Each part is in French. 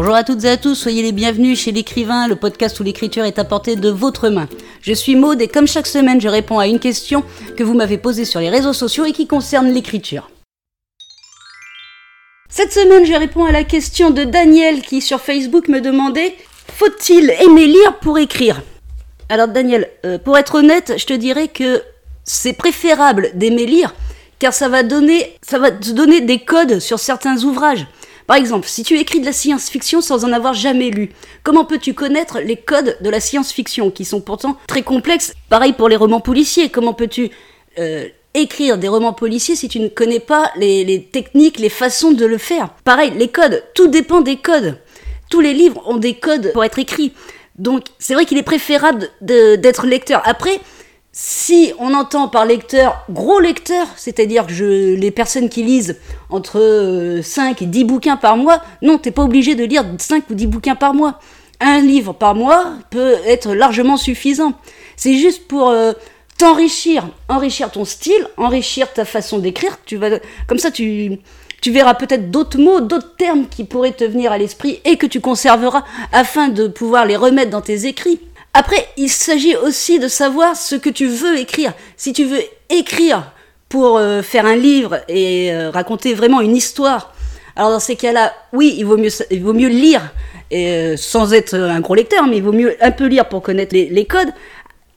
Bonjour à toutes et à tous, soyez les bienvenus chez l'écrivain, le podcast où l'écriture est à portée de votre main. Je suis Maude et comme chaque semaine, je réponds à une question que vous m'avez posée sur les réseaux sociaux et qui concerne l'écriture. Cette semaine, je réponds à la question de Daniel qui sur Facebook me demandait Faut-il aimer lire pour écrire? Alors Daniel, euh, pour être honnête, je te dirais que c'est préférable d'aimer lire car ça va donner ça va te donner des codes sur certains ouvrages. Par exemple, si tu écris de la science-fiction sans en avoir jamais lu, comment peux-tu connaître les codes de la science-fiction, qui sont pourtant très complexes? Pareil pour les romans policiers, comment peux-tu euh, écrire des romans policiers si tu ne connais pas les, techniques, les façons de le faire? Pareil, les codes, tout dépend des codes. Tous les livres ont des codes pour être écrits. Donc c'est vrai qu'il est préférable d'être lecteur. Après, si on entend par lecteur gros lecteur, c'est-à-dire que je, les personnes qui lisent entre 5 euh, et 10 bouquins par mois, non, t'es pas obligé de lire 5 ou 10 bouquins par mois. Un livre par mois peut être largement suffisant. C'est juste pour euh, t'enrichir, enrichir ton style, enrichir ta façon d'écrire. Tu vas, comme ça, tu, tu verras peut-être d'autres mots, d'autres termes qui pourraient te venir à l'esprit et que tu conserveras afin de pouvoir les remettre dans tes écrits. Après, il s'agit aussi de savoir ce que tu veux écrire. Si tu veux écrire pour euh, faire un livre et euh, raconter vraiment une histoire, alors dans ces cas-là, oui, il vaut mieux, lire, euh, sans être un gros lecteur, mais il vaut mieux un peu lire pour connaître les codes.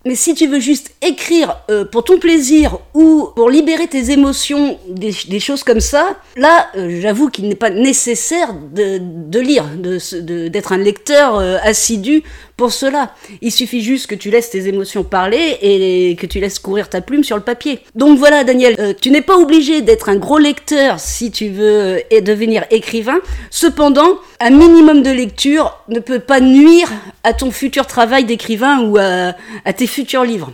Mais si tu veux juste écrire euh, pour ton plaisir ou pour libérer tes émotions, des, choses comme ça, là, euh, j'avoue qu'il n'est pas nécessaire de, lire, d'être un lecteur euh, assidu pour cela. Il suffit juste que tu laisses tes émotions parler et que tu laisses courir ta plume sur le papier. Donc voilà, Daniel, tu n'es pas obligé d'être un gros lecteur si tu veux devenir écrivain. Cependant, un minimum de lecture ne peut pas nuire à ton futur travail d'écrivain ou à tes futurs livres.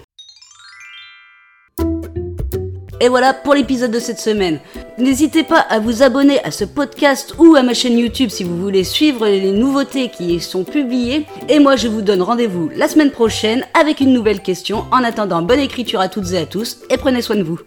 Et voilà pour l'épisode de cette semaine. N'hésitez pas à vous abonner à ce podcast ou à ma chaîne YouTube si vous voulez suivre les nouveautés qui y sont publiées. Et moi je vous donne rendez-vous la semaine prochaine avec une nouvelle question. En attendant, bonne écriture à toutes et à tous et prenez soin de vous.